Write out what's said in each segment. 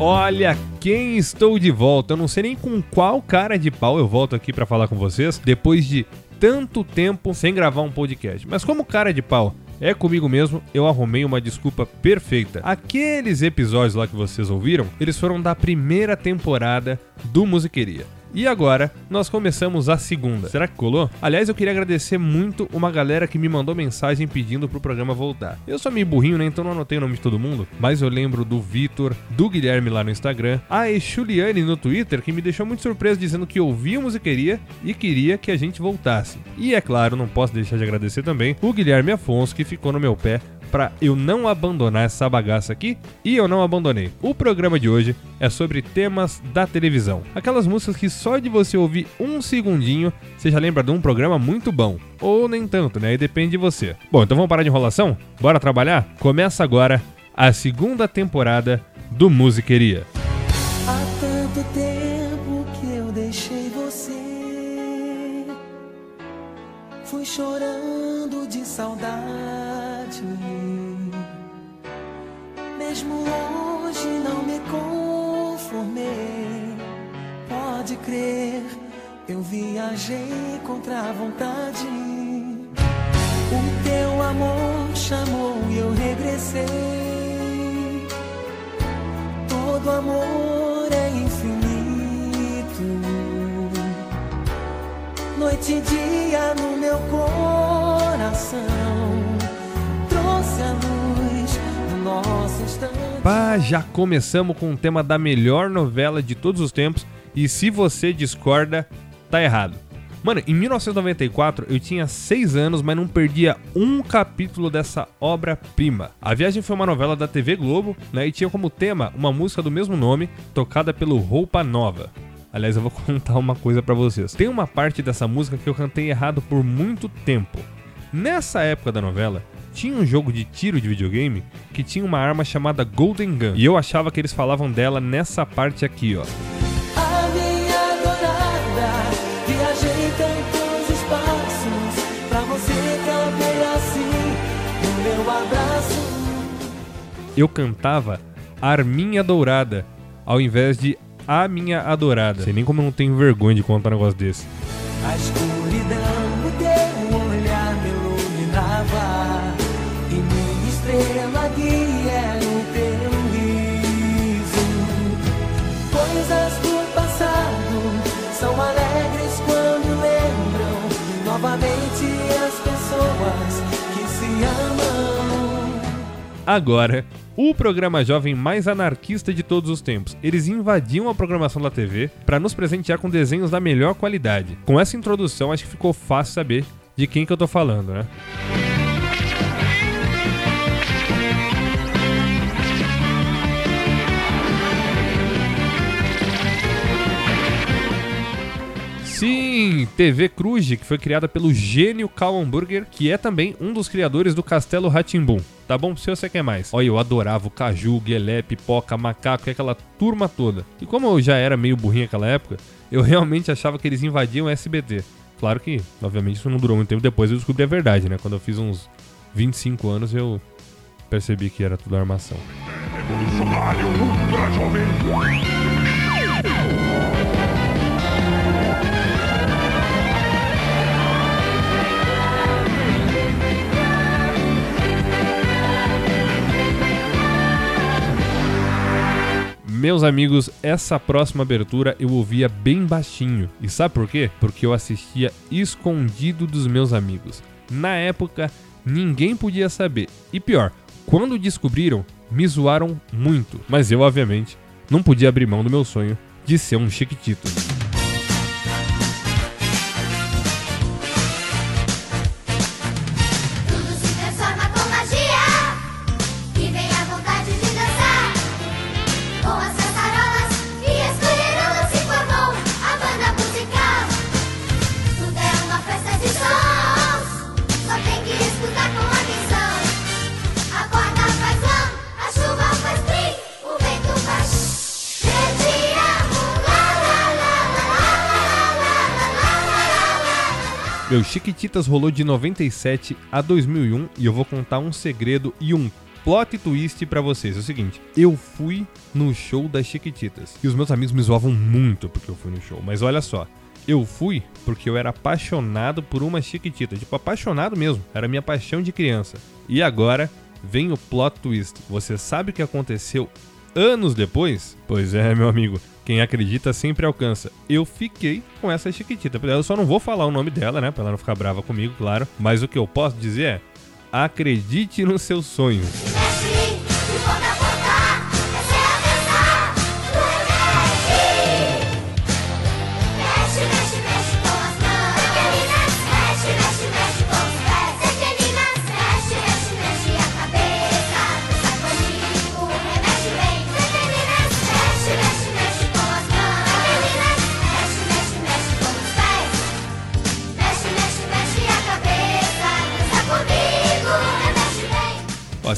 Olha quem estou de volta. Eu não sei nem com qual cara de pau eu volto aqui para falar com vocês depois de tanto tempo sem gravar um podcast. Mas como cara de pau é comigo mesmo, eu arrumei uma desculpa perfeita. Aqueles episódios lá que vocês ouviram, eles foram da primeira temporada do Musiqueria. E agora, nós começamos a segunda. Será que colou? Aliás, eu queria agradecer muito uma galera que me mandou mensagem pedindo pro programa voltar. Eu sou meio burrinho, né? Então não anotei o nome de todo mundo, mas eu lembro do Vitor, do Guilherme lá no Instagram, a Exuliane no Twitter, que me deixou muito surpreso dizendo que ouvia musiqueria e queria que a gente voltasse. E é claro, não posso deixar de agradecer também o Guilherme Afonso, que ficou no meu pé para eu não abandonar essa bagaça aqui e eu não abandonei. O programa de hoje é sobre temas da televisão. Aquelas músicas que só de você ouvir um segundinho você já lembra de um programa muito bom. Ou nem tanto, né? Aí depende de você. Bom, então vamos parar de enrolação? Bora trabalhar? Começa agora a segunda temporada do Musiqueria. Há tanto tempo que eu deixei você. Fui chorando de saudade. Mesmo hoje não me conformei. Pode crer, eu viajei contra a vontade. O teu amor chamou e eu regressei. Todo amor é infinito. Noite e dia no meu coração. Trouxe a luz no nosso. Pá, já começamos com o tema da melhor novela de todos os tempos. E se você discorda, tá errado. Mano, em 1994 eu tinha 6 anos, mas não perdia um capítulo dessa obra-prima. A Viagem foi uma novela da TV Globo, né? E tinha como tema uma música do mesmo nome, tocada pelo Roupa Nova. Aliás, eu vou contar uma coisa pra vocês. Tem uma parte dessa música que eu cantei errado por muito tempo. Nessa época da novela, tinha um jogo de tiro de videogame que tinha uma arma chamada Golden Gun. E eu achava que eles falavam dela nessa parte aqui, ó. Assim eu cantava Arminha Dourada, ao invés de A Minha Adorada. Sei nem como eu não tenho vergonha de contar um negócio desse. A escuridão Agora, o programa jovem mais anarquista de todos os tempos. Eles invadiam a programação da TV para nos presentear com desenhos da melhor qualidade. Com essa introdução, acho que ficou fácil saber de quem que eu tô falando, né? TV Cruz, que foi criada pelo gênio Karl Hamburger, que é também um dos criadores do Castelo Ratimbum. Tá bom? Se você quer mais. Olha, eu adorava o Caju, Guelé, Pipoca, Macaco e aquela turma toda. E como eu já era meio burrinho naquela época, eu realmente achava que eles invadiam o SBT. Claro que, obviamente, isso não durou muito tempo. Depois eu descobri a verdade, né? Quando eu fiz uns 25 anos, eu percebi que era tudo armação. Revolucionário. Meus amigos, essa próxima abertura eu ouvia bem baixinho. E sabe por quê? Porque eu assistia escondido dos meus amigos. Na época, ninguém podia saber. E pior, quando descobriram, me zoaram muito. Mas eu, obviamente, não podia abrir mão do meu sonho de ser um chiquitito. Meu Chiquititas rolou de 97 a 2001 e eu vou contar um segredo e um plot twist pra vocês. É o seguinte, eu fui no show das Chiquititas. E os meus amigos me zoavam muito porque eu fui no show. Mas olha só, eu fui porque eu era apaixonado por uma Chiquitita. Tipo, apaixonado mesmo. Era minha paixão de criança. E agora vem o plot twist. Você sabe o que aconteceu anos depois? Pois é, meu amigo. Quem acredita sempre alcança. Eu fiquei com essa Chiquitita. Eu só não vou falar o nome dela, né? Pra ela não ficar brava comigo, claro. Mas o que eu posso dizer é: acredite nos seus sonhos.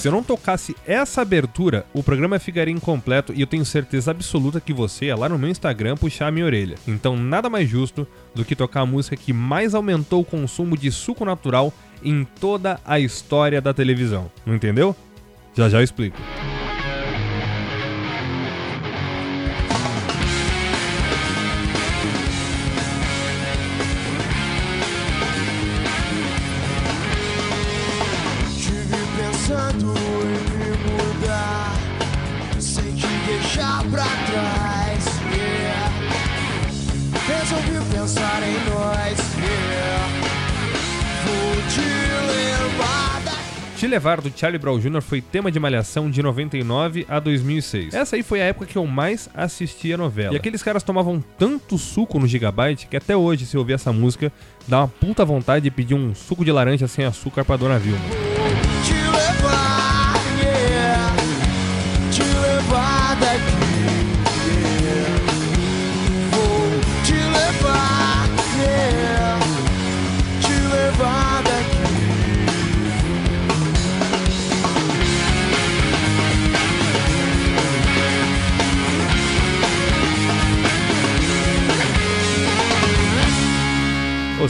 Se eu não tocasse essa abertura, o programa ficaria incompleto e eu tenho certeza absoluta que você ia lá no meu Instagram puxar a minha orelha. Então, nada mais justo do que tocar a música que mais aumentou o consumo de suco natural em toda a história da televisão. Não entendeu? Já já eu explico. Levar do Charlie Brown Jr. foi tema de Malhação de 99 a 2006. Essa aí foi a época que eu mais assisti a novela. E aqueles caras tomavam tanto suco no Gigabyte que até hoje, se ouvir essa música, dá uma puta vontade de pedir um suco de laranja sem açúcar pra Dona Vilma.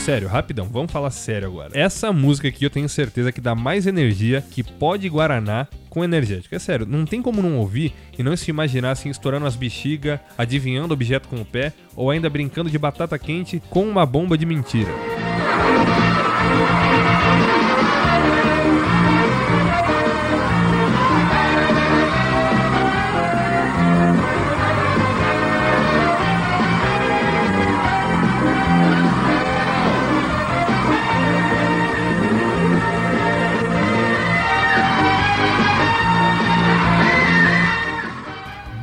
Sério, rapidão, vamos falar sério agora. Essa música aqui eu tenho certeza que dá mais energia que pode Guaraná com energético. É sério, não tem como não ouvir e não se imaginar assim estourando as bexigas, adivinhando objeto com o pé ou ainda brincando de batata quente com uma bomba de mentira.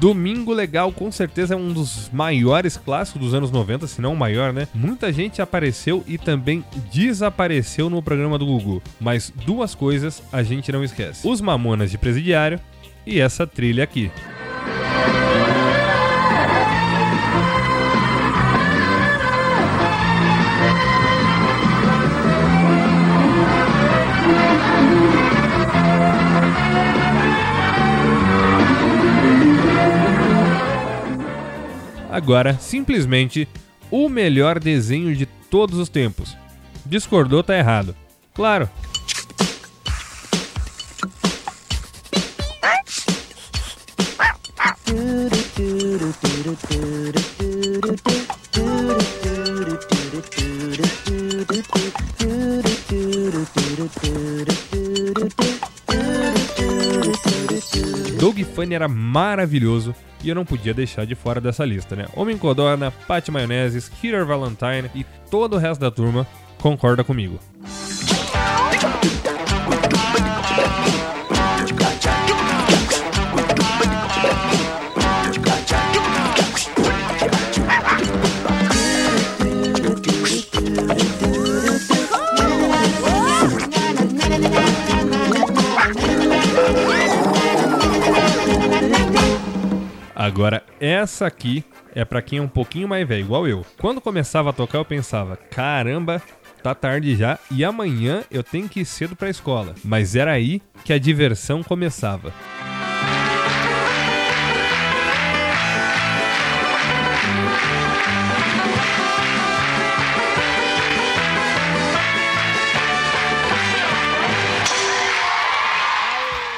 Domingo Legal com certeza é um dos maiores clássicos dos anos 90, se não o maior, né? Muita gente apareceu e também desapareceu no programa do Gugu. Mas duas coisas a gente não esquece: os Mamonas de Presidiário e essa trilha aqui. Agora, simplesmente, o melhor desenho de todos os tempos. Discordou, tá errado. Claro. Doug Funny era maravilhoso eu não podia deixar de fora dessa lista, né? Homem Codorna, Pat Maioneses, Killer Valentine e todo o resto da turma concorda comigo. Essa aqui é pra quem é um pouquinho mais velho, igual eu. Quando começava a tocar, eu pensava: caramba, tá tarde já e amanhã eu tenho que ir cedo pra escola. Mas era aí que a diversão começava.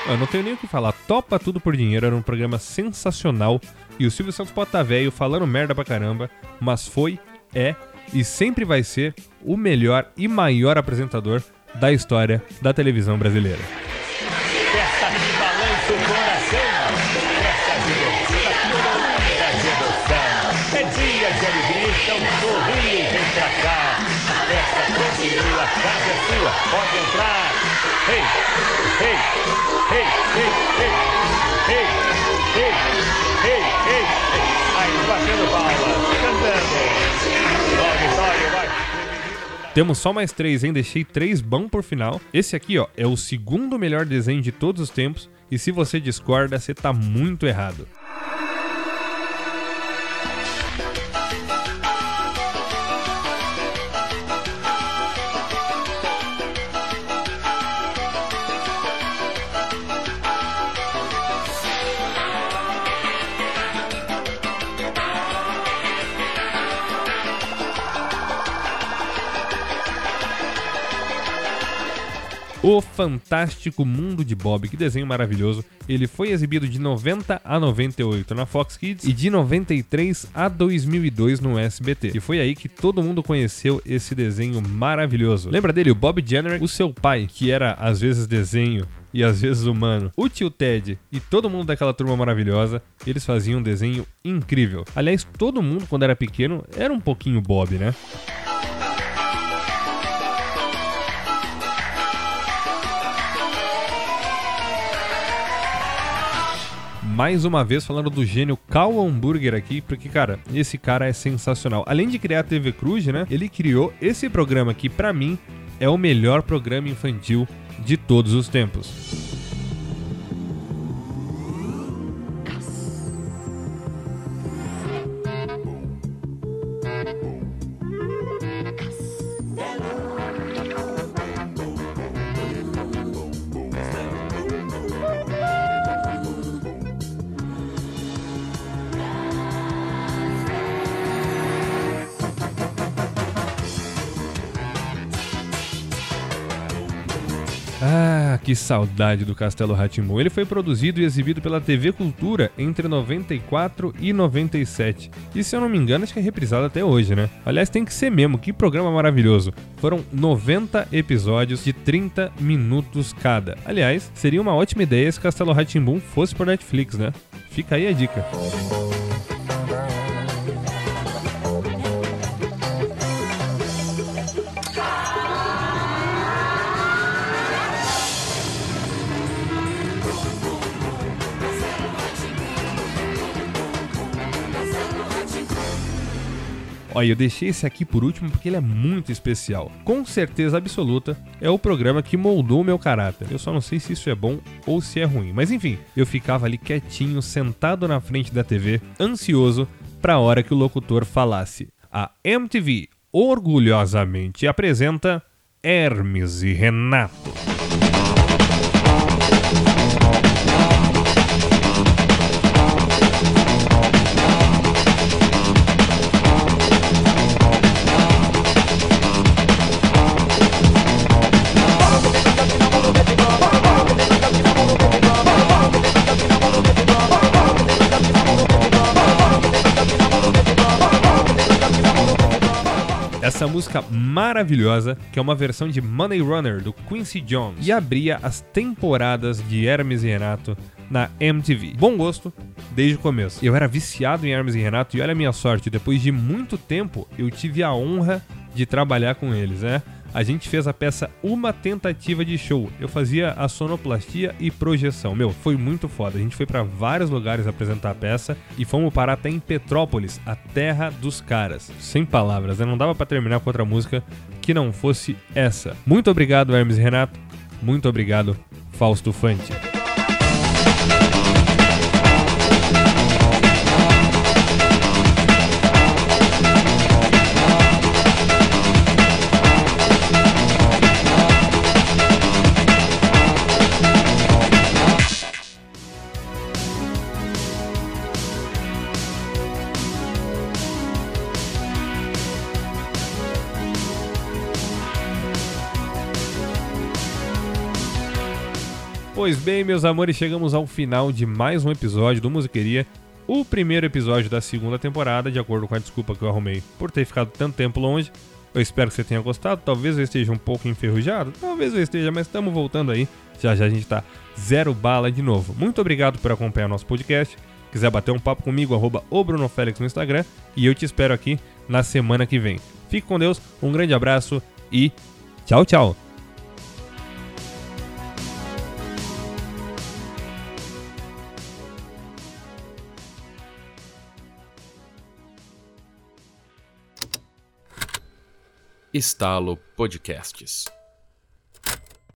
Eu não tenho nem o que falar. Topa Tudo por Dinheiro era um programa sensacional e o Silvio Santos pode tá velho falando merda pra caramba, mas foi, é e sempre vai ser o melhor e maior apresentador da história da televisão brasileira. É então é pode entrar. Ei, ei, ei, ei, ei, ei, ei, ei, ei. Aí, batendo palmas, cantando. Auditório vai... Temos só mais três, hein? Deixei três bom por final. Esse aqui, ó, é o segundo melhor desenho de todos os tempos. E se você discorda, você tá muito errado. O Fantástico Mundo de Bob, que desenho maravilhoso. Ele foi exibido de 90 a 98 na Fox Kids e de 93 a 2002 no SBT. E foi aí que todo mundo conheceu esse desenho maravilhoso. Lembra dele, o Bob Jenner, o seu pai, que era às vezes desenho e às vezes humano. O tio Ted e todo mundo daquela turma maravilhosa, eles faziam um desenho incrível. Aliás, todo mundo quando era pequeno era um pouquinho Bob, né? Mais uma vez falando do gênio Cal Hamburger aqui, porque, cara, esse cara é sensacional. Além de criar a TV Cruz, né? Ele criou esse programa que, pra mim, é o melhor programa infantil de todos os tempos. Que saudade do Castelo Rá-Tim-Bum. Ele foi produzido e exibido pela TV Cultura entre 94 e 97. E se eu não me engano, acho que é reprisado até hoje, né? Aliás, tem que ser mesmo, que programa maravilhoso. Foram 90 episódios de 30 minutos cada. Aliás, seria uma ótima ideia se Castelo Rá-Tim-Bum fosse por Netflix, né? Fica aí a dica. Olha, eu deixei esse aqui por último porque ele é muito especial. Com certeza absoluta, é o programa que moldou o meu caráter. Eu só não sei se isso é bom ou se é ruim. Mas enfim, eu ficava ali quietinho, sentado na frente da TV, ansioso para a hora que o locutor falasse. A MTV orgulhosamente apresenta Hermes e Renato. Essa música maravilhosa, que é uma versão de Money Runner do Quincy Jones, e abria as temporadas de Hermes e Renato na MTV. Bom gosto desde o começo. Eu era viciado em Hermes e Renato e olha a minha sorte, depois de muito tempo eu tive a honra de trabalhar com eles, né? A gente fez a peça Uma Tentativa de Show. Eu fazia a sonoplastia e projeção. Meu, foi muito foda. A gente foi para vários lugares apresentar a peça e fomos parar até em Petrópolis, a terra dos caras. Sem palavras, né? Não dava para terminar com outra música que não fosse essa. Muito obrigado, Hermes Renato. Muito obrigado, Fausto Fante. Pois bem, meus amores, chegamos ao final de mais um episódio do Musiqueria. O primeiro episódio da segunda temporada, de acordo com a desculpa que eu arrumei por ter ficado tanto tempo longe. Eu espero que você tenha gostado. Talvez eu esteja um pouco enferrujado, talvez eu esteja, mas estamos voltando aí. Já já a gente tá zero bala de novo. Muito obrigado por acompanhar nosso podcast. Quiser bater um papo comigo, arroba o Bruno Félix no Instagram. E eu te espero aqui na semana que vem. Fique com Deus, um grande abraço e tchau, tchau. Estalo Podcasts.